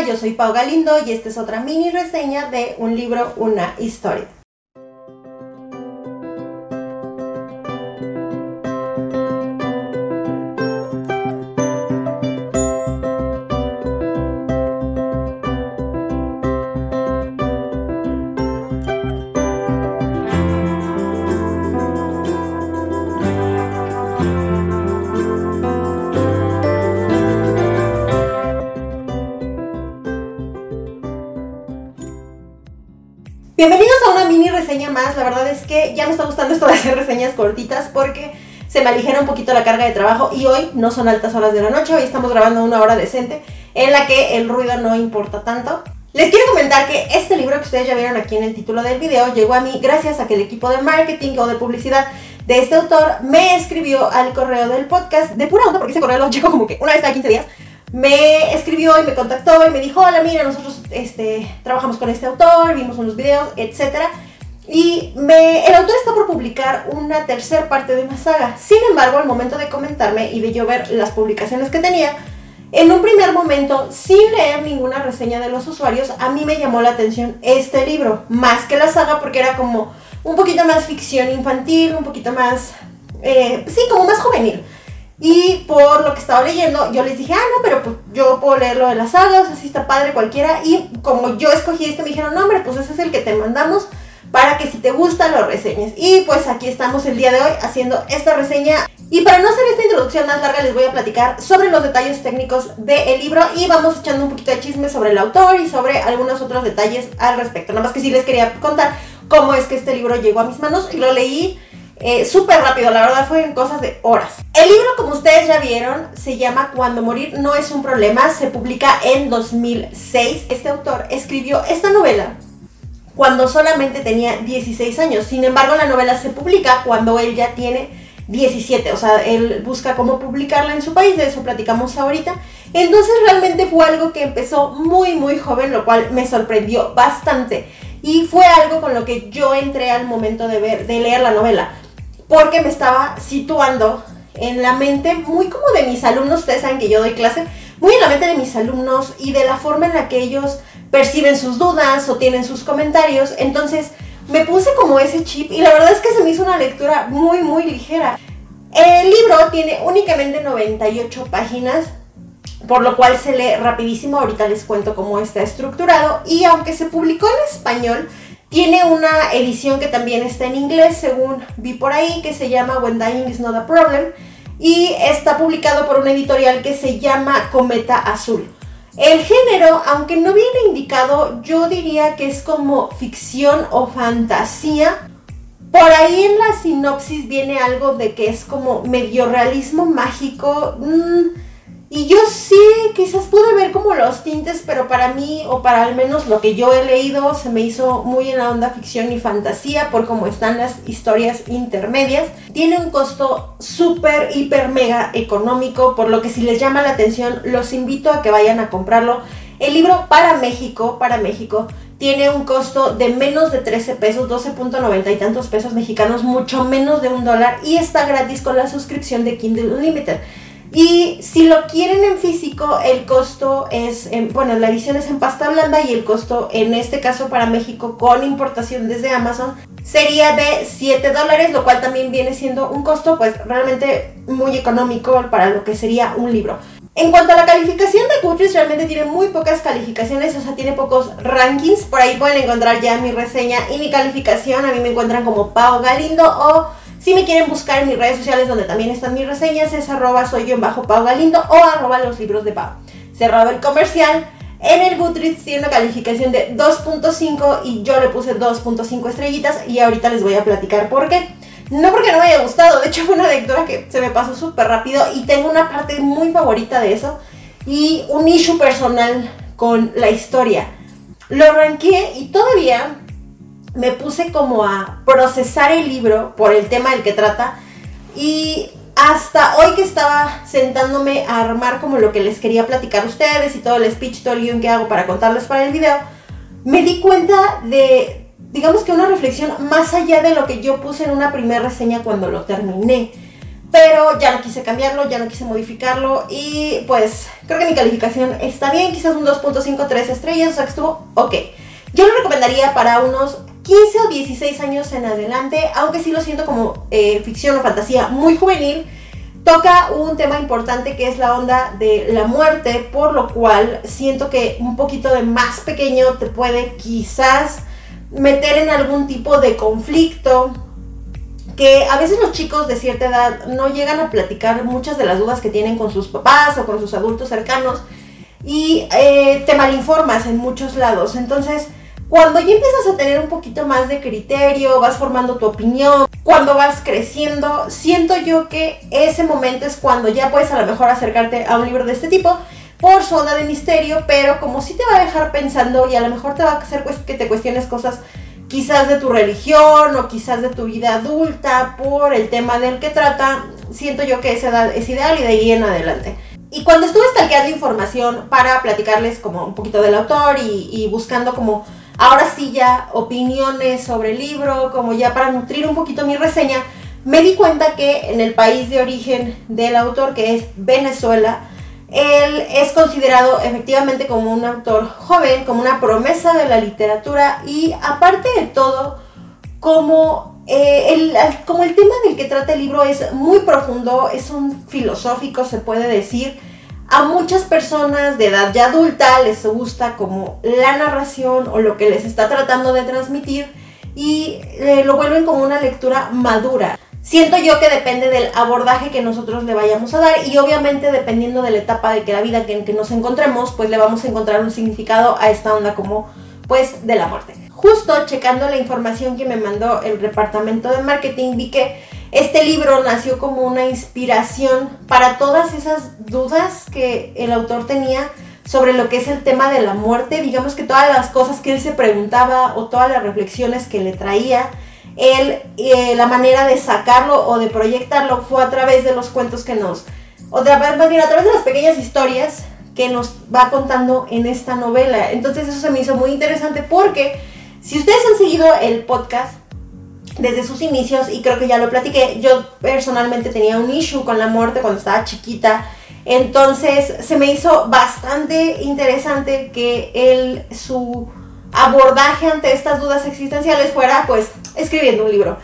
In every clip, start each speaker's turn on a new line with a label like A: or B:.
A: Yo soy Pau Galindo y esta es otra mini reseña de un libro, una historia. A una mini reseña más. La verdad es que ya me está gustando esto de hacer reseñas cortitas porque se me aligera un poquito la carga de trabajo y hoy no son altas horas de la noche, hoy estamos grabando una hora decente en la que el ruido no importa tanto. Les quiero comentar que este libro que ustedes ya vieron aquí en el título del video llegó a mí gracias a que el equipo de marketing o de publicidad de este autor me escribió al correo del podcast de pura onda, porque ese correo lo llegó como que una vez cada 15 días me escribió y me contactó y me dijo, hola, mira, nosotros este, trabajamos con este autor, vimos unos videos, etc. Y me, el autor está por publicar una tercera parte de una saga. Sin embargo, al momento de comentarme y de yo ver las publicaciones que tenía, en un primer momento, sin leer ninguna reseña de los usuarios, a mí me llamó la atención este libro, más que la saga, porque era como un poquito más ficción infantil, un poquito más, eh, sí, como más juvenil. Y por lo que estaba leyendo, yo les dije, ah, no, pero pues yo puedo leer lo de las sagas, así está padre cualquiera. Y como yo escogí este, me dijeron, no, hombre, pues ese es el que te mandamos para que si te gusta lo reseñes. Y pues aquí estamos el día de hoy haciendo esta reseña. Y para no hacer esta introducción más larga, les voy a platicar sobre los detalles técnicos del libro y vamos echando un poquito de chisme sobre el autor y sobre algunos otros detalles al respecto. Nada más que sí les quería contar cómo es que este libro llegó a mis manos y lo leí eh, súper rápido, la verdad fue en cosas de horas. El libro, como ustedes ya vieron, se llama Cuando morir no es un problema, se publica en 2006. Este autor escribió esta novela cuando solamente tenía 16 años, sin embargo la novela se publica cuando él ya tiene 17, o sea, él busca cómo publicarla en su país, de eso platicamos ahorita. Entonces realmente fue algo que empezó muy muy joven, lo cual me sorprendió bastante. Y fue algo con lo que yo entré al momento de ver, de leer la novela porque me estaba situando en la mente muy como de mis alumnos, ustedes saben que yo doy clase, muy en la mente de mis alumnos y de la forma en la que ellos perciben sus dudas o tienen sus comentarios. Entonces me puse como ese chip y la verdad es que se me hizo una lectura muy muy ligera. El libro tiene únicamente 98 páginas, por lo cual se lee rapidísimo. Ahorita les cuento cómo está estructurado y aunque se publicó en español, tiene una edición que también está en inglés, según vi por ahí, que se llama When Dying is Not a Problem. Y está publicado por una editorial que se llama Cometa Azul. El género, aunque no viene indicado, yo diría que es como ficción o fantasía. Por ahí en la sinopsis viene algo de que es como medio realismo mágico. Mm, y yo sí, quizás pude ver como los tintes, pero para mí, o para al menos lo que yo he leído, se me hizo muy en la onda ficción y fantasía por cómo están las historias intermedias. Tiene un costo súper, hiper, mega económico, por lo que si les llama la atención, los invito a que vayan a comprarlo. El libro para México, para México, tiene un costo de menos de 13 pesos, 12.90 y tantos pesos mexicanos, mucho menos de un dólar, y está gratis con la suscripción de Kindle Unlimited. Y si lo quieren en físico, el costo es, bueno, la edición es en pasta blanda y el costo en este caso para México con importación desde Amazon sería de 7 dólares, lo cual también viene siendo un costo pues realmente muy económico para lo que sería un libro. En cuanto a la calificación de Goodreads, realmente tiene muy pocas calificaciones, o sea, tiene pocos rankings. Por ahí pueden encontrar ya mi reseña y mi calificación. A mí me encuentran como Pau Galindo o si me quieren buscar en mis redes sociales donde también están mis reseñas, es arroba soy yo en bajo Pau Galindo o arroba los libros de Pau. Cerrado el comercial, en el Goodreads tiene una calificación de 2.5 y yo le puse 2.5 estrellitas y ahorita les voy a platicar por qué. No porque no me haya gustado, de hecho fue una lectura que se me pasó súper rápido y tengo una parte muy favorita de eso y un issue personal con la historia. Lo arranqué y todavía me puse como a procesar el libro por el tema del que trata y hasta hoy que estaba sentándome a armar como lo que les quería platicar a ustedes y todo el speech, todo el guion que hago para contarles para el video, me di cuenta de, digamos que una reflexión más allá de lo que yo puse en una primera reseña cuando lo terminé. pero ya no quise cambiarlo, ya no quise modificarlo y pues creo que mi calificación está bien, quizás un 2.53 estrellas, o sea que estuvo ok. Yo lo recomendaría para unos 15 o 16 años en adelante, aunque sí lo siento como eh, ficción o fantasía muy juvenil. Toca un tema importante que es la onda de la muerte, por lo cual siento que un poquito de más pequeño te puede quizás meter en algún tipo de conflicto que a veces los chicos de cierta edad no llegan a platicar muchas de las dudas que tienen con sus papás o con sus adultos cercanos y eh, te malinformas en muchos lados. Entonces, cuando ya empiezas a tener un poquito más de criterio, vas formando tu opinión, cuando vas creciendo, siento yo que ese momento es cuando ya puedes a lo mejor acercarte a un libro de este tipo por su onda de misterio, pero como si te va a dejar pensando y a lo mejor te va a hacer que te cuestiones cosas quizás de tu religión o quizás de tu vida adulta por el tema del que trata, siento yo que esa edad es ideal y de ahí en adelante. Y cuando estuve stalkeando información para platicarles como un poquito del autor y, buscando como ahora sí ya opiniones sobre el libro, como ya para nutrir un poquito mi reseña, me di cuenta que en el país de origen del autor, que es Venezuela, él es considerado efectivamente como un autor joven, como una promesa de la literatura y aparte de todo, como, eh, el, como el tema del que trata el libro es muy profundo, es un filosófico, se puede decir. A muchas personas de edad ya adulta les gusta como la narración o lo que les está tratando de transmitir y eh, lo vuelven como una lectura madura. Siento yo que depende del abordaje que nosotros le vayamos a dar y obviamente dependiendo de la etapa de la vida en que nos encontremos, pues le vamos a encontrar un significado a esta onda como pues de la muerte. Justo checando la información que me mandó el departamento de marketing vi que este libro nació como una inspiración para todas esas dudas que el autor tenía sobre lo que es el tema de la muerte, digamos que todas las cosas que él se preguntaba o todas las reflexiones que le traía él, eh, la manera de sacarlo o de proyectarlo fue a través de los cuentos que nos, o de, más bien a través de las pequeñas historias que nos va contando en esta novela. Entonces eso se me hizo muy interesante porque si ustedes han seguido el podcast desde sus inicios, y creo que ya lo platiqué, yo personalmente tenía un issue con la muerte cuando estaba chiquita. Entonces se me hizo bastante interesante que él, su abordaje ante estas dudas existenciales fuera pues escribiendo un libro.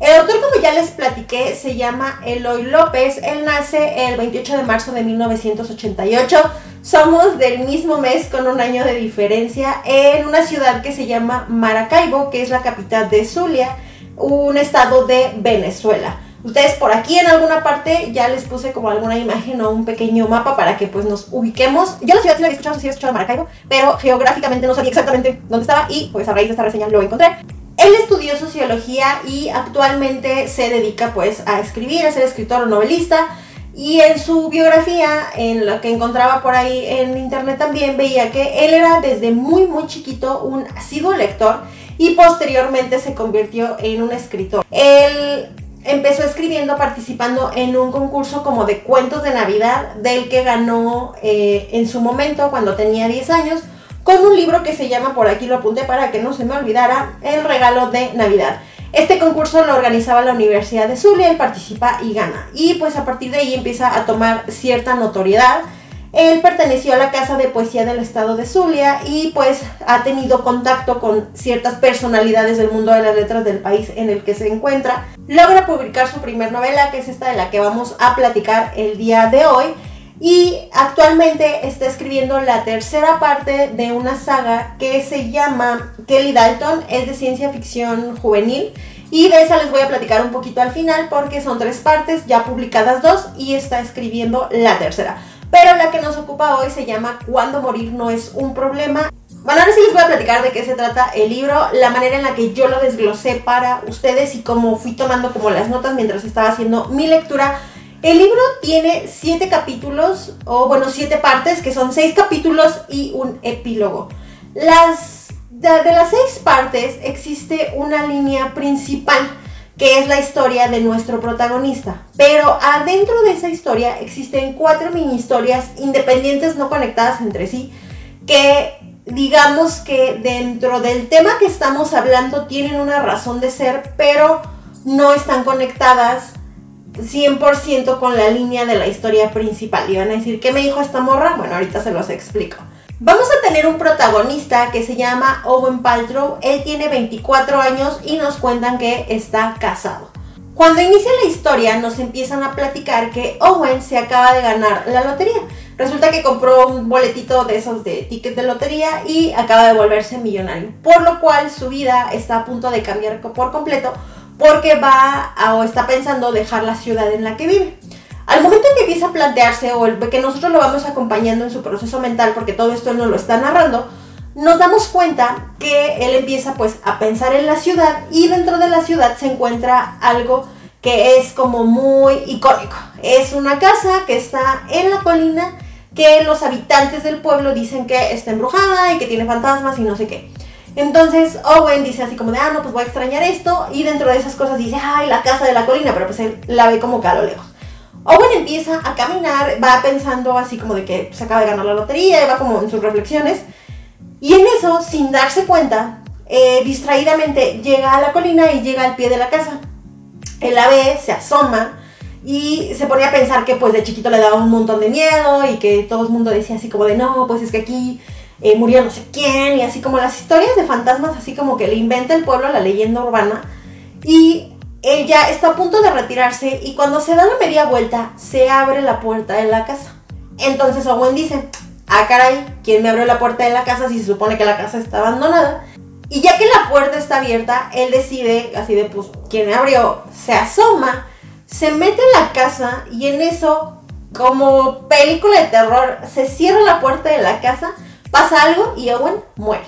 A: El autor, como ya les platiqué, se llama Eloy López. Él nace el 28 de marzo de 1988. Somos del mismo mes con un año de diferencia en una ciudad que se llama Maracaibo, que es la capital de Zulia, un estado de Venezuela. Ustedes por aquí en alguna parte ya les puse como alguna imagen o un pequeño mapa para que pues nos ubiquemos. Yo la ciudad sí la había escuchado, sí había escuchado Maracaibo, pero geográficamente no sabía exactamente dónde estaba y pues a raíz de esta reseña lo encontré. Él estudió sociología y actualmente se dedica pues a escribir, a ser escritor o novelista. Y en su biografía, en lo que encontraba por ahí en internet también, veía que él era desde muy muy chiquito un asiduo lector y posteriormente se convirtió en un escritor. Él empezó escribiendo participando en un concurso como de cuentos de Navidad del que ganó eh, en su momento cuando tenía 10 años con un libro que se llama, por aquí lo apunté para que no se me olvidara, El regalo de Navidad. Este concurso lo organizaba la Universidad de Zulia, él participa y gana. Y pues a partir de ahí empieza a tomar cierta notoriedad él perteneció a la Casa de Poesía del Estado de Zulia y pues ha tenido contacto con ciertas personalidades del mundo de las letras del país en el que se encuentra. Logra publicar su primer novela, que es esta de la que vamos a platicar el día de hoy. Y actualmente está escribiendo la tercera parte de una saga que se llama Kelly Dalton, es de ciencia ficción juvenil. Y de esa les voy a platicar un poquito al final porque son tres partes, ya publicadas dos, y está escribiendo la tercera. Pero la que nos ocupa hoy se llama Cuando morir no es un problema. Bueno, ahora sí les voy a platicar de qué se trata el libro, la manera en la que yo lo desglosé para ustedes y cómo fui tomando como las notas mientras estaba haciendo mi lectura. El libro tiene siete capítulos, o bueno, siete partes, que son seis capítulos y un epílogo. Las, de las seis partes existe una línea principal que es la historia de nuestro protagonista. Pero adentro de esa historia existen cuatro mini historias independientes, no conectadas entre sí, que digamos que dentro del tema que estamos hablando tienen una razón de ser, pero no están conectadas 100% con la línea de la historia principal. Y van a decir, ¿qué me dijo esta morra? Bueno, ahorita se los explico. Vamos a tener un protagonista que se llama Owen Paltrow. Él tiene 24 años y nos cuentan que está casado. Cuando inicia la historia nos empiezan a platicar que Owen se acaba de ganar la lotería. Resulta que compró un boletito de esos de ticket de lotería y acaba de volverse millonario. Por lo cual su vida está a punto de cambiar por completo porque va o está pensando dejar la ciudad en la que vive. Al momento en que empieza a plantearse o el, que nosotros lo vamos acompañando en su proceso mental, porque todo esto él nos lo está narrando, nos damos cuenta que él empieza pues a pensar en la ciudad y dentro de la ciudad se encuentra algo que es como muy icónico. Es una casa que está en la colina que los habitantes del pueblo dicen que está embrujada y que tiene fantasmas y no sé qué. Entonces Owen dice así como de, ah, no, pues voy a extrañar esto. Y dentro de esas cosas dice, ay, la casa de la colina, pero pues él la ve como que a lo lejos. Owen empieza a caminar, va pensando así como de que se acaba de ganar la lotería, y va como en sus reflexiones. Y en eso, sin darse cuenta, eh, distraídamente llega a la colina y llega al pie de la casa. Él la ve, se asoma y se ponía a pensar que pues de chiquito le daba un montón de miedo y que todo el mundo decía así como de no, pues es que aquí eh, murió no sé quién y así como las historias de fantasmas, así como que le inventa el pueblo la leyenda urbana. Y ella está a punto de retirarse y cuando se da la media vuelta se abre la puerta de la casa. Entonces Owen dice, ah caray, ¿quién me abrió la puerta de la casa si se supone que la casa está abandonada? Y ya que la puerta está abierta, él decide, así de pues, ¿quién abrió? Se asoma se mete en la casa y en eso, como película de terror, se cierra la puerta de la casa, pasa algo y Owen muere.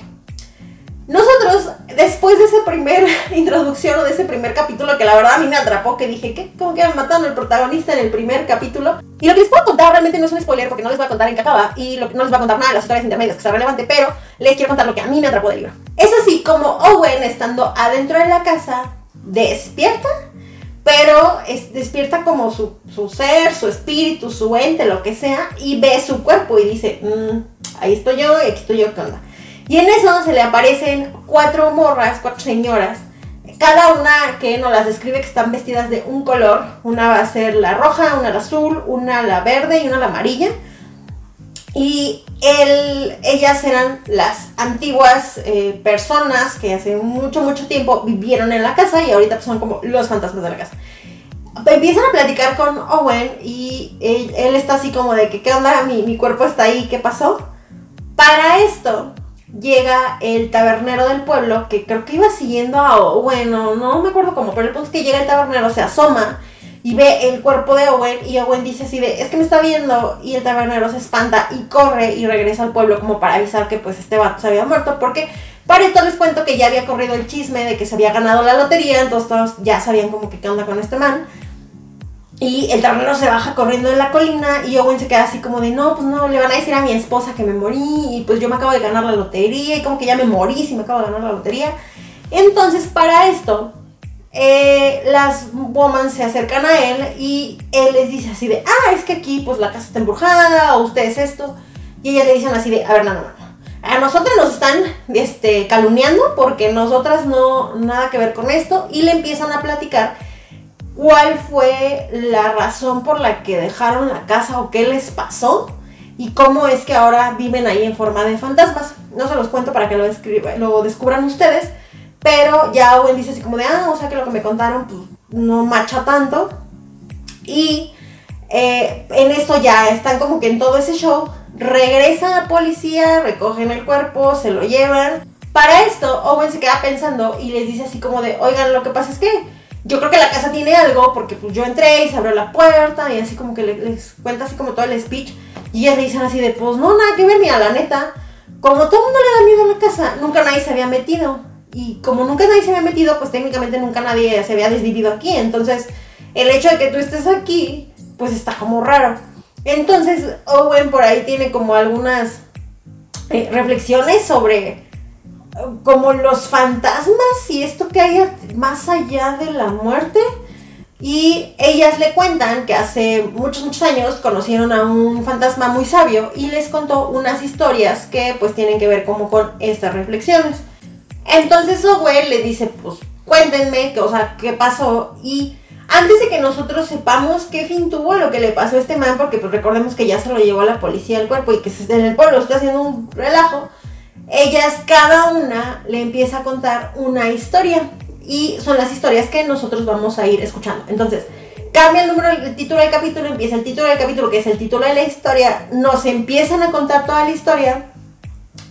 A: Nosotros, después de esa primera introducción o de ese primer capítulo, que la verdad a mí me atrapó, que dije, ¿qué? ¿Cómo que mataron al protagonista en el primer capítulo? Y lo que les puedo contar realmente no es un spoiler, porque no les voy a contar en qué acaba, y lo, no les voy a contar nada de las historias intermedias que sea relevante, pero les quiero contar lo que a mí me atrapó del libro. Es así como Owen, estando adentro de la casa, despierta pero despierta como su, ser, su espíritu, su ente, lo que sea, y ve su cuerpo y dice, mm, ahí estoy yo y aquí estoy yo, ¿qué onda? Y en eso se le aparecen cuatro morras, cuatro señoras, cada una que nos las describe que están vestidas de un color, una va a ser la roja, una la azul, una la verde y una la amarilla. Y ellas eran las antiguas eh, personas que hace mucho, mucho tiempo vivieron en la casa y ahorita son como los fantasmas de la casa. Empiezan a platicar con Owen y él, está así como de que, ¿qué onda? Mi, mi cuerpo está ahí, ¿qué pasó? Para esto llega el tabernero del pueblo, que creo que iba siguiendo a Owen, no, no me acuerdo cómo, pero el punto es que llega el tabernero, se asoma y ve el cuerpo de Owen y Owen dice así de, es que me está viendo y el tabernero se espanta y corre y regresa al pueblo como para avisar que pues este vato se había muerto porque para esto les cuento que ya había corrido el chisme de que se había ganado la lotería, entonces todos ya sabían como que qué onda con este man. Y el tabernero se baja corriendo en la colina y Owen se queda así como de, no, pues no, le van a decir a mi esposa que me morí y pues yo me acabo de ganar la lotería y como que ya me morí si me acabo de ganar la lotería. Entonces para esto eh, las woman se acercan a él y él les dice así de, ah, es que aquí pues la casa está embrujada o ustedes esto. Y ellas le dicen así de, a ver, no, no, no. A nosotros nos están este, calumniando porque nosotras no, nada que ver con esto. Y le empiezan a platicar cuál fue la razón por la que dejaron la casa o qué les pasó y cómo es que ahora viven ahí en forma de fantasmas. No se los cuento para que lo, lo descubran ustedes, pero ya Owen dice así como de, ah, o sea que lo que me contaron pues, no macha tanto. Y eh, en esto ya están como que en todo ese show. Regresa la policía, recogen el cuerpo, se lo llevan. Para esto, Owen se queda pensando y les dice así como de, oigan, lo que pasa es que yo creo que la casa tiene algo porque pues yo entré y se abrió la puerta y así como que les, cuenta así como todo el speech. Y ellas le dicen así de, pues no, nada que ver, mira, la neta. Como todo el mundo le da miedo a la casa, nunca nadie se había metido. Y como nunca nadie se había metido, pues técnicamente nunca nadie se había desvivido aquí. Entonces, el hecho de que tú estés aquí, pues está como raro. Entonces, Owen por ahí tiene como algunas eh, reflexiones sobre como los fantasmas y esto que hay más allá de la muerte. Y ellas le cuentan que hace muchos, muchos años conocieron a un fantasma muy sabio y les contó unas historias que pues tienen que ver como con estas reflexiones. Entonces Owen le dice, pues cuéntenme, o sea, qué pasó. Y antes de que nosotros sepamos qué fin tuvo lo que le pasó a este man, porque pues recordemos que ya se lo llevó a la policía al cuerpo y que en el pueblo está haciendo un relajo, ellas cada una le empieza a contar una historia y son las historias que nosotros vamos a ir escuchando. Entonces, cambia el número, el título del capítulo, empieza el título del capítulo, que es el título de la historia, nos empiezan a contar toda la historia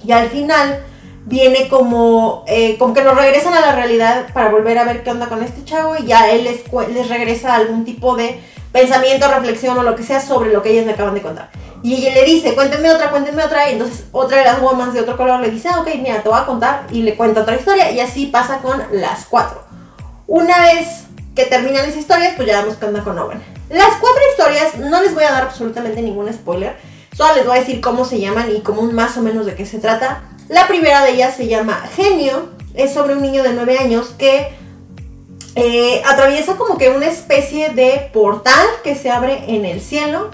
A: y al final viene como, eh, como que nos regresan a la realidad para volver a ver qué onda con este chavo y ya él les, les regresa algún tipo de pensamiento, reflexión o lo que sea sobre lo que ellas le acaban de contar. Y ella le dice, cuéntenme otra, cuéntenme otra. Y entonces otra de las womas de otro color le dice, ah, ok, mira, te voy a contar. Y le cuenta otra historia. Y así pasa con las cuatro. Una vez que terminan esas historias, pues ya vemos qué onda con Owen. Las cuatro historias, no les voy a dar absolutamente ningún spoiler. Solo les voy a decir cómo se llaman y cómo más o menos de qué se trata. La primera de ellas se llama Genio. Es sobre un niño de 9 años que eh, atraviesa como que una especie de portal que se abre en el cielo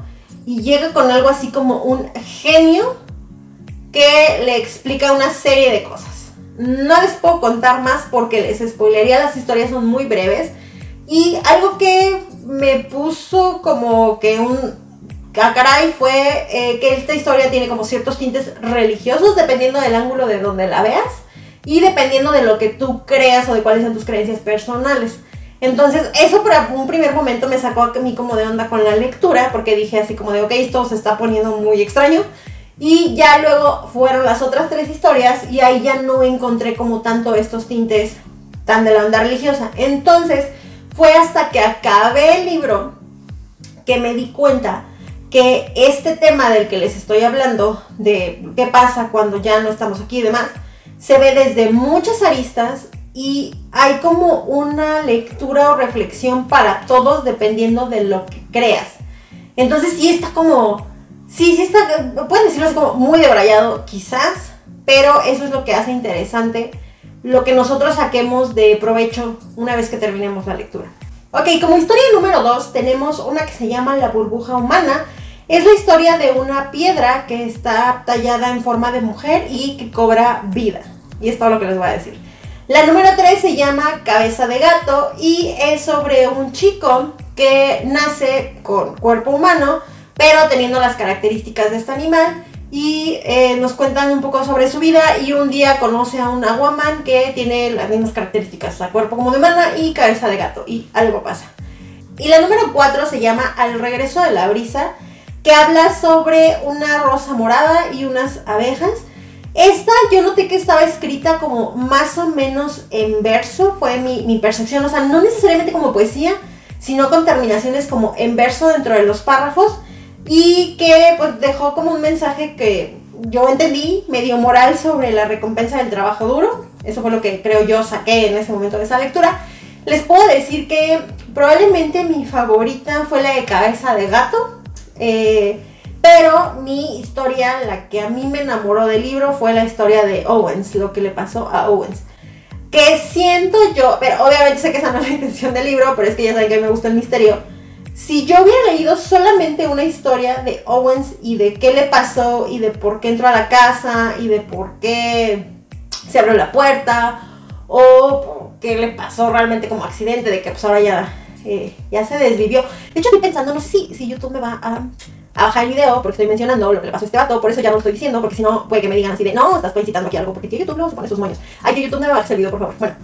A: y llega con algo así como un genio que le explica una serie de cosas. No les puedo contar más porque les spoilería, las historias son muy breves. Y algo que me puso como que un a caray fue eh, que esta historia tiene como ciertos tintes religiosos dependiendo del ángulo de donde la veas y dependiendo de lo que tú creas o de cuáles son tus creencias personales. Entonces, eso por un primer momento me sacó a mí como de onda con la lectura, porque dije así como de, ok, esto se está poniendo muy extraño. Y ya luego fueron las otras tres historias y ahí ya no encontré como tanto estos tintes tan de la onda religiosa. Entonces, fue hasta que acabé el libro que me di cuenta que este tema del que les estoy hablando, de qué pasa cuando ya no estamos aquí y demás, se ve desde muchas aristas y hay como una lectura o reflexión para todos dependiendo de lo que creas. Entonces sí está como, sí, sí está, pueden decirlo así como muy debrayado quizás, pero eso es lo que hace interesante lo que nosotros saquemos de provecho una vez que terminemos la lectura. Ok, como historia número 2 tenemos una que se llama La burbuja humana. Es la historia de una piedra que está tallada en forma de mujer y que cobra vida. Y es todo lo que les voy a decir. La número 3 se llama Cabeza de Gato y es sobre un chico que nace con cuerpo humano, pero teniendo las características de este animal. Y eh, nos cuentan un poco sobre su vida y un día conoce a un aguaman que tiene las mismas características, la cuerpo como de humana y cabeza de gato, y algo pasa. Y la número 4 se llama Al regreso de la brisa, que habla sobre una rosa morada y unas abejas esta yo noté que estaba escrita como más o menos en verso, fue mi, percepción, o sea, no necesariamente como poesía, sino con terminaciones como en verso dentro de los párrafos y que pues dejó como un mensaje que yo entendí medio moral sobre la recompensa del trabajo duro. Eso fue lo que creo yo saqué en ese momento de esa lectura. Les puedo decir que probablemente mi favorita fue la de cabeza de gato. Eh, pero mi historia, la que a mí me enamoró del libro, fue la historia de Owens, lo que le pasó a Owens. Que siento yo, pero obviamente sé que esa no es la intención del libro, pero es que ya saben que me gusta el misterio. Si yo hubiera leído solamente una historia de Owens y de qué le pasó y de por qué entró a la casa y de por qué se abrió la puerta o qué le pasó realmente como accidente, de que pues ahora ya, eh, ya se desvivió. De hecho estoy pensando, no sé si, si YouTube me va a a bajar el video porque estoy mencionando lo que le pasó a este vato, por eso ya no lo estoy diciendo, porque si no puede que me digan así de, no, estás felicitando aquí algo, porque tío YouTube luego se pone sus moños. Ay, que YouTube no me hacer el video, por favor. Bueno,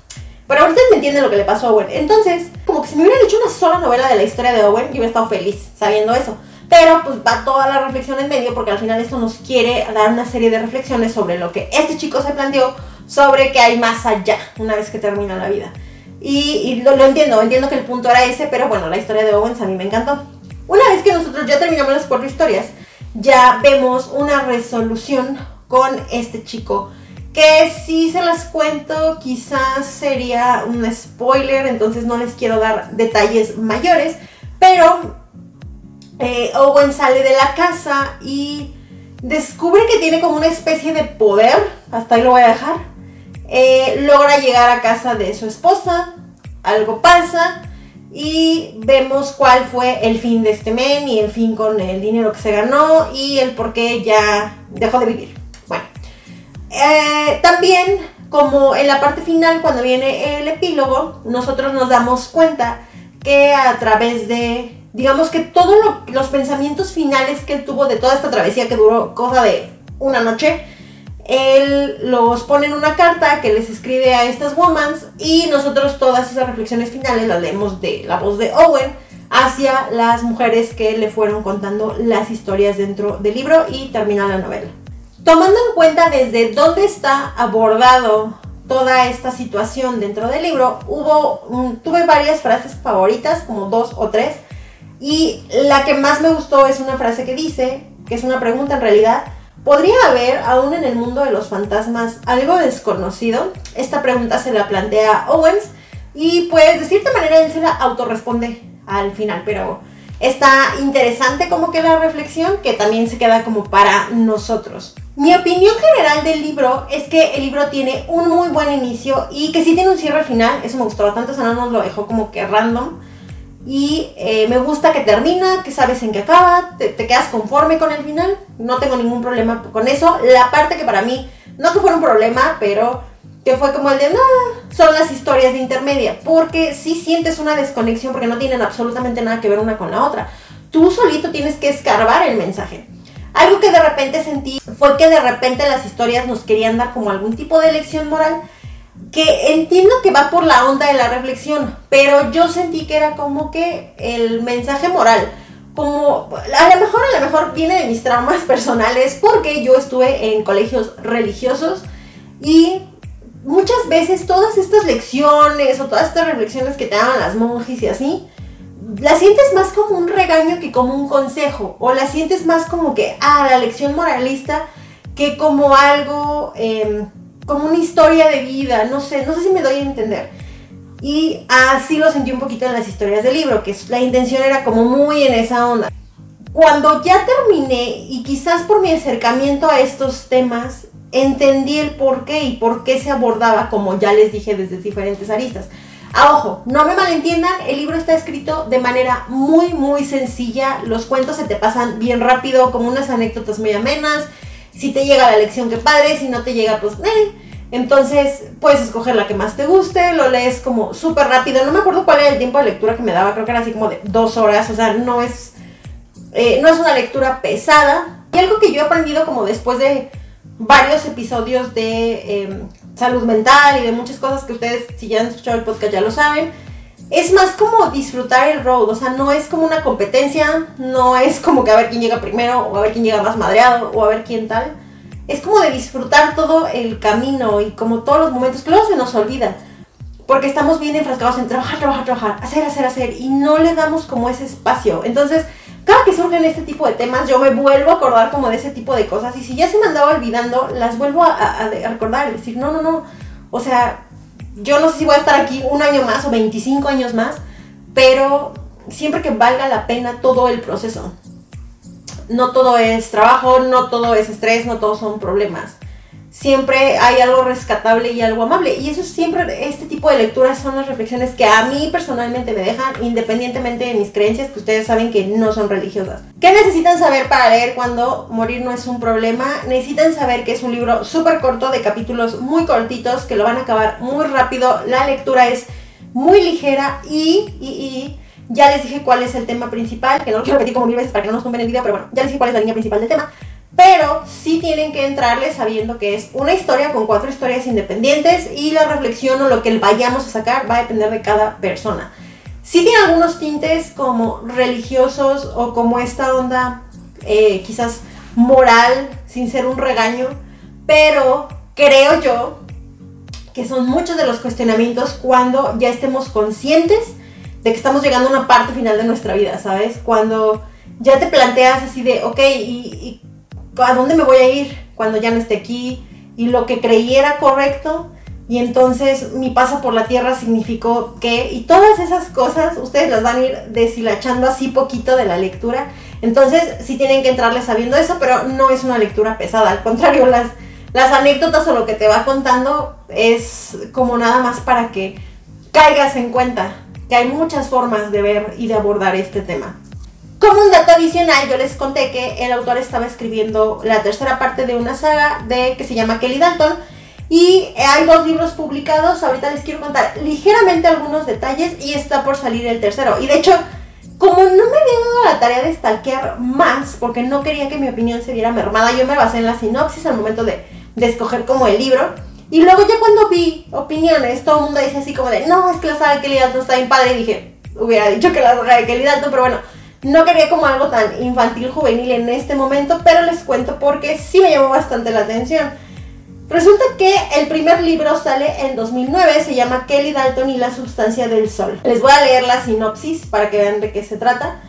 A: pero ahorita me entienden lo que le pasó a Owen. Entonces, como que si me hubieran hecho una sola novela de la historia de Owen, yo hubiera estado feliz sabiendo eso. Pero pues va toda la reflexión en medio porque al final esto nos quiere dar una serie de reflexiones sobre lo que este chico se planteó sobre que hay más allá una vez que termina la vida. Y, lo, lo, entiendo, entiendo que el punto era ese, pero bueno, la historia de Owens a mí me encantó. Una vez que nosotros ya terminamos las cuatro historias, ya vemos una resolución con este chico. Que si se las cuento quizás sería un spoiler, entonces no les quiero dar detalles mayores. Pero eh, Owen sale de la casa y descubre que tiene como una especie de poder, hasta ahí lo voy a dejar. Eh, logra llegar a casa de su esposa, algo pasa, y vemos cuál fue el fin de este men y el fin con el dinero que se ganó y el por qué ya dejó de vivir. Bueno, eh, también como en la parte final cuando viene el epílogo, nosotros nos damos cuenta que a través de, digamos que todos los pensamientos finales que él tuvo de toda esta travesía que duró cosa de una noche, él los pone en una carta que les escribe a estas womans y nosotros todas esas reflexiones finales las leemos de la voz de Owen hacia las mujeres que le fueron contando las historias dentro del libro y termina la novela. Tomando en cuenta desde dónde está abordado toda esta situación dentro del libro, hubo, tuve varias frases favoritas, como dos o tres, y la que más me gustó es una frase que dice, que es una pregunta en realidad, ¿podría haber aún en el mundo de los fantasmas algo desconocido? Esta pregunta se la plantea Owens y pues de cierta manera él se la autorresponde al final, pero está interesante como que la reflexión que también se queda como para nosotros. Mi opinión general del libro es que el libro tiene un muy buen inicio y que sí tiene un cierre final, eso me gustó bastante, o sea, no nos lo dejó como que random. Y eh, me gusta que termina, que sabes en qué acaba, te, quedas conforme con el final, no tengo ningún problema con eso. La parte que para mí, no que fuera un problema, pero que fue como el de, no, son las historias de intermedia, porque sí sientes una desconexión porque no tienen absolutamente nada que ver una con la otra. Tú solito tienes que escarbar el mensaje. Algo que de repente sentí fue que de repente las historias nos querían dar como algún tipo de lección moral, que entiendo que va por la onda de la reflexión, pero yo sentí que era como que el mensaje moral, como a lo mejor a lo mejor viene de mis traumas personales, porque yo estuve en colegios religiosos y muchas veces todas estas lecciones o todas estas reflexiones que te daban las monjes y así, la sientes más como un regaño que como un consejo, o la sientes más como que, ah, la lección moralista, que como algo, em, como una historia de vida, no sé, no sé si me doy a entender. Y así lo sentí un poquito en las historias del libro, que la intención era como muy en esa onda. Cuando ya terminé, y quizás por mi acercamiento a estos temas, entendí el por qué y por qué se abordaba, como ya les dije, desde diferentes aristas. Ah, ojo, no me malentiendan, el libro está escrito de manera muy, muy sencilla. Los cuentos se te pasan bien rápido, como unas anécdotas muy amenas. Si te llega la lección, qué padre. Si no te llega, pues, eh. Entonces, puedes escoger la que más te guste, lo lees como súper rápido. No me acuerdo cuál era el tiempo de lectura que me daba, creo que era así como de dos horas. O sea, no es, eh, no es una lectura pesada. Y algo que yo he aprendido como después de varios episodios de em, salud mental y de muchas cosas que ustedes, si ya han escuchado el podcast, ya lo saben. Es más como disfrutar el road, o sea, no es como una competencia, no es como que a ver quién llega primero, o a ver quién llega más madreado, o a ver quién tal. Es como de disfrutar todo el camino y como todos los momentos que luego se nos olvida. Porque estamos bien enfrascados en trabajar, trabajar, trabajar, hacer, hacer, hacer, y no le damos como ese espacio. Entonces, cada que surgen este tipo de temas, yo me vuelvo a acordar como de ese tipo de cosas. Y si ya se me andaba olvidando, las vuelvo a, recordar y decir, no, no, no. O sea, yo no sé si voy a estar aquí un año más o 25 años más, pero siempre que valga la pena todo el proceso. No todo es trabajo, no todo es estrés, no todos son problemas siempre hay algo rescatable y algo amable. Y eso siempre, este tipo de lecturas son las reflexiones que a mí personalmente me dejan, independientemente de mis creencias, que ustedes saben que no son religiosas. ¿Qué necesitan saber para leer cuando morir no es un problema? Necesitan saber que es un libro súper corto, de capítulos muy cortitos, que lo van a acabar muy rápido. La lectura es muy ligera y, y, y ya les dije cuál es el tema principal, que no lo quiero repetir como mil veces para que no nos tumben el video, pero bueno, ya les dije cuál es la línea principal del tema. Pero sí tienen que entrarle sabiendo que es una historia con cuatro historias independientes y la reflexión o lo que vayamos a sacar va a depender de cada persona. Sí tiene algunos tintes como religiosos o como esta onda eh, quizás moral, sin ser un regaño, pero creo yo que son muchos de los cuestionamientos cuando ya estemos conscientes de que estamos llegando a una parte final de nuestra vida, ¿sabes? Cuando ya te planteas así de, ok, ¿y, a dónde me voy a ir cuando ya no esté aquí y lo que creí era correcto. Y entonces mi paso por la tierra significó que y todas esas cosas ustedes las van a ir deshilachando así poquito de la lectura. Entonces sí tienen que entrarle sabiendo eso pero no es una lectura pesada. Al contrario las las anécdotas o lo que te va contando es como nada más para que caigas en cuenta que hay muchas formas de ver y de abordar este tema como un dato adicional, yo les conté que el autor estaba escribiendo la tercera parte de una saga de que se llama Kelly Dalton Y hay dos libros publicados, ahorita les quiero contar ligeramente algunos detalles y está por salir el tercero. Y de hecho, como no me había dado la tarea de stalkear más, porque no quería que mi opinión se viera mermada, yo me basé en la sinopsis al momento de, de escoger como el libro. Y luego ya cuando vi opiniones, todo el mundo dice así como de, no, es que la saga de Kelly Dalton está bien padre. Y dije, hubiera dicho que la saga de Kelly Dalton, pero bueno, no quería como algo tan infantil, juvenil en este momento, pero les cuento porque sí me llamó bastante la atención. Resulta que el primer libro sale en 2009, se llama Kelly Dalton y la sustancia del sol. Les voy a leer la sinopsis para que vean de qué se trata.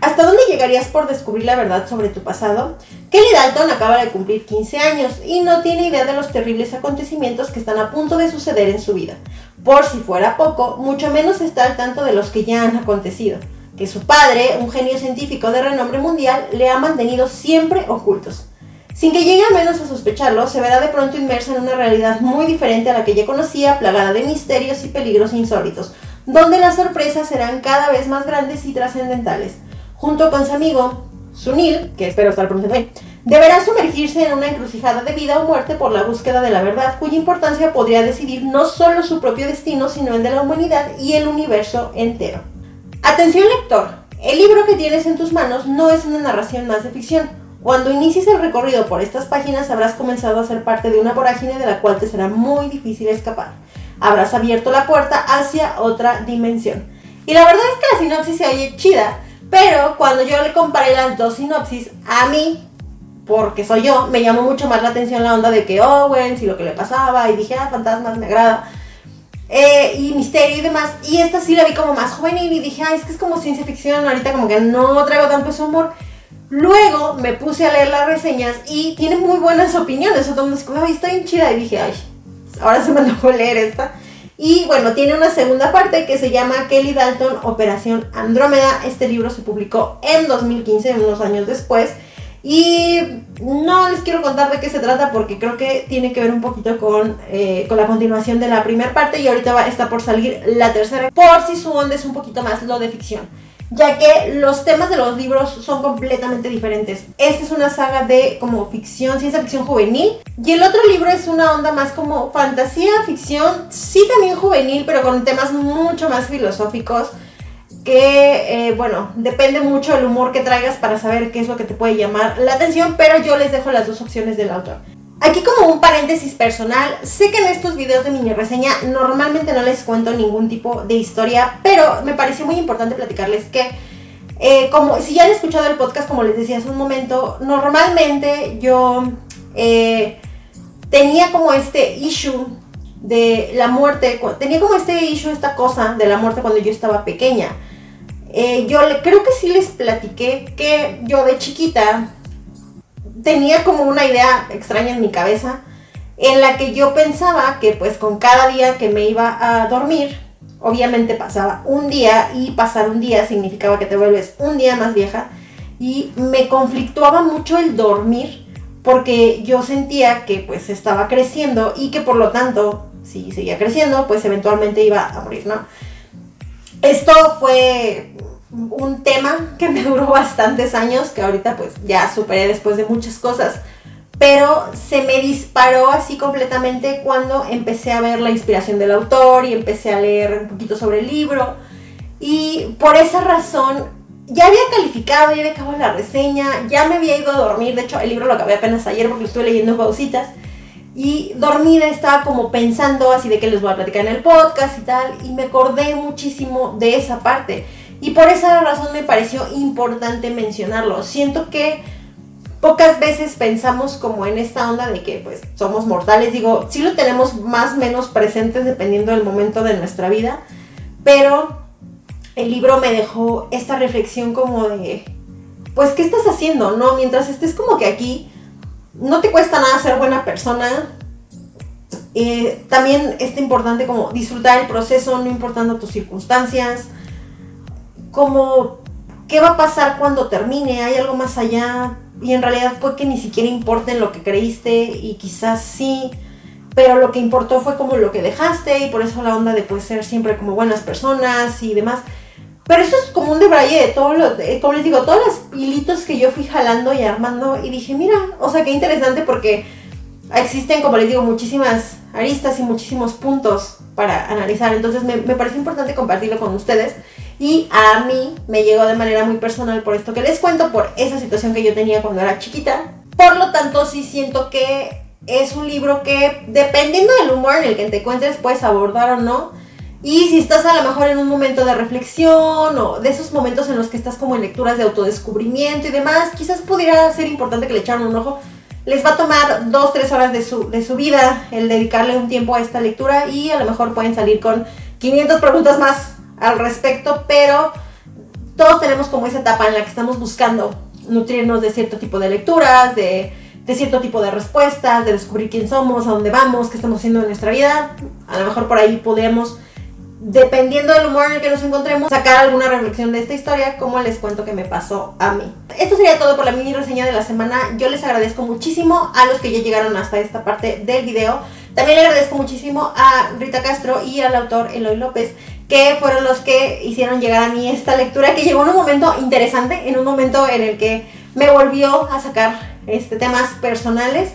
A: ¿Hasta dónde llegarías por descubrir la verdad sobre tu pasado? Kelly Dalton acaba de cumplir 15 años y no tiene idea de los terribles acontecimientos que están a punto de suceder en su vida. Por si fuera poco, mucho menos está al tanto de los que ya han acontecido, que su padre, un genio científico de renombre mundial, le ha mantenido siempre ocultos. Sin que llegue a menos a sospecharlo, se verá de pronto inmersa en una realidad muy diferente a la que ya conocía, plagada de misterios y peligros insólitos, donde las sorpresas serán cada vez más grandes y trascendentales. Junto con su amigo, Sunil, que espero estar pronunciando bien, deberá sumergirse en una encrucijada de vida o muerte por la búsqueda de la verdad, cuya importancia podría decidir no solo su propio destino, sino el de la humanidad y el universo entero. Atención lector, el libro que tienes en tus manos no es una narración más de ficción. Cuando inicies el recorrido por estas páginas habrás comenzado a ser parte de una vorágine de la cual te será muy difícil escapar. Habrás abierto la puerta hacia otra dimensión. Y la verdad es que la sinopsis se oye chida, pero cuando yo le comparé las dos sinopsis, a mí, porque soy yo, me llamó mucho más la atención la onda de que Owens y lo que le pasaba, y dije, ah, fantasmas, me agrada. Eh, y misterio y demás. Y esta sí la vi como más juvenil y dije, ah, es que es como ciencia ficción, ahorita como que no traigo tanto ese humor. Luego me puse a leer las reseñas y tiene muy buenas opiniones. O todo el ay, está bien chida. Y dije, ay, ahora se me a leer esta. Y bueno, tiene una segunda parte que se llama Kelly Dalton Operación Andrómeda. Este libro se publicó en 2015, unos años después. Y no les quiero contar de qué se trata porque creo que tiene que ver un poquito con, eh, con la continuación de la primera parte y ahorita está por salir la tercera, por si su onda es un poquito más lo de ficción, ya que los temas de los libros son completamente diferentes. Esta es una saga de como ficción, ciencia ficción juvenil y el otro libro es una onda más como fantasía, ficción, sí también juvenil, pero con temas mucho más filosóficos que, eh, bueno, depende mucho del humor que traigas para saber qué es lo que te puede llamar la atención, pero yo les dejo las dos opciones del autor. Aquí como un paréntesis personal, sé que en estos videos de mini reseña normalmente no les cuento ningún tipo de historia, pero me pareció muy importante platicarles que, eh, como si ya han escuchado el podcast, como les decía hace un momento, normalmente yo eh, tenía como este issue de la muerte, tenía como este issue, esta cosa de la muerte cuando yo estaba pequeña. Eh, yo le, creo que sí les platiqué que yo de chiquita tenía como una idea extraña en mi cabeza en la que yo pensaba que pues con cada día que me iba a dormir, obviamente pasaba un día y pasar un día significaba que te vuelves un día más vieja y me conflictuaba mucho el dormir porque yo sentía que pues estaba creciendo y que por lo tanto si seguía creciendo pues eventualmente iba a morir, ¿no? Esto fue un tema que me duró bastantes años, que ahorita pues ya superé después de muchas cosas, pero se me disparó así completamente cuando empecé a ver la inspiración del autor y empecé a leer un poquito sobre el libro. Y por esa razón ya había calificado, ya había acabado la reseña, ya me había ido a dormir, de hecho el libro lo acabé apenas ayer porque estuve leyendo pausitas. Y dormida estaba como pensando así de que les voy a platicar en el podcast y tal, y me acordé muchísimo de esa parte y por esa razón me pareció importante mencionarlo. Siento que pocas veces pensamos como en esta onda de que pues somos mortales. Digo, sí lo tenemos más o menos presentes dependiendo del momento de nuestra vida. Pero el libro me dejó esta reflexión como de, pues, ¿qué estás haciendo? No, mientras estés como que aquí, no te cuesta nada ser buena persona. También es importante como disfrutar el proceso, no importando tus circunstancias como qué va a pasar cuando termine, hay algo más allá y en realidad fue que ni siquiera importa en lo que creíste y quizás sí, pero lo que importó fue como lo que dejaste y por eso la onda de pues ser siempre como buenas personas y demás. Pero eso es como un debraye de todo lo, como les digo, todos los hilitos que yo fui jalando y armando y dije, mira, o sea, qué interesante porque existen, como les digo, muchísimas aristas y muchísimos puntos para analizar. Entonces me, me parece importante compartirlo con ustedes. Y a mí me llegó de manera muy personal por esto que les cuento, por esa situación que yo tenía cuando era chiquita. Por lo tanto, sí siento que es un libro que, dependiendo del humor en el que te encuentres, puedes abordar o no. Y si estás a lo mejor en un momento de reflexión o de esos momentos en los que estás como en lecturas de autodescubrimiento y demás, quizás pudiera ser importante que le echaran un ojo. Les va a tomar dos, tres horas de su, de su vida el dedicarle un tiempo a esta lectura y a lo mejor pueden salir con 500 preguntas más al respecto, pero todos tenemos como esa etapa en la que estamos buscando nutrirnos de cierto tipo de lecturas, de, de, cierto tipo de respuestas, de descubrir quién somos, a dónde vamos, qué estamos haciendo en nuestra vida. A lo mejor por ahí podemos, dependiendo del humor en el que nos encontremos, sacar alguna reflexión de esta historia, como les cuento que me pasó a mí. Esto sería todo por la mini reseña de la semana. Yo les agradezco muchísimo a los que ya llegaron hasta esta parte del video. También le agradezco muchísimo a Rita Castro y al autor Eloy López que fueron los que hicieron llegar a mí esta lectura que llegó en un momento interesante, en un momento en el que me volvió a sacar este, temas personales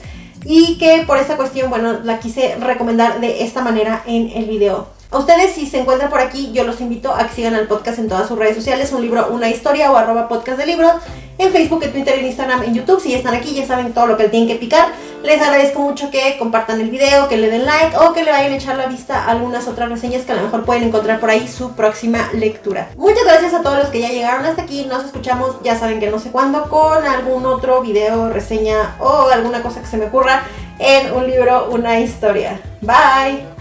A: y que por esta cuestión, bueno, la quise recomendar de esta manera en el video. A ustedes si se encuentran por aquí, yo los invito a que sigan al podcast en todas sus redes sociales, un libro, una historia o arroba podcast de libros, en Facebook, en Twitter, en Instagram, en YouTube. Si ya están aquí, ya saben todo lo que tienen que picar. Les agradezco mucho que compartan el video, que le den like o que le vayan a echar la vista a algunas otras reseñas que a lo mejor pueden encontrar por ahí su próxima lectura. Muchas gracias a todos los que ya llegaron hasta aquí. Nos escuchamos, ya saben que no sé cuándo, con algún otro video, reseña o alguna cosa que se me ocurra en un libro, una historia. Bye.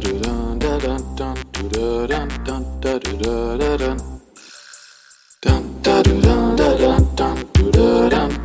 A: dun dun dun dun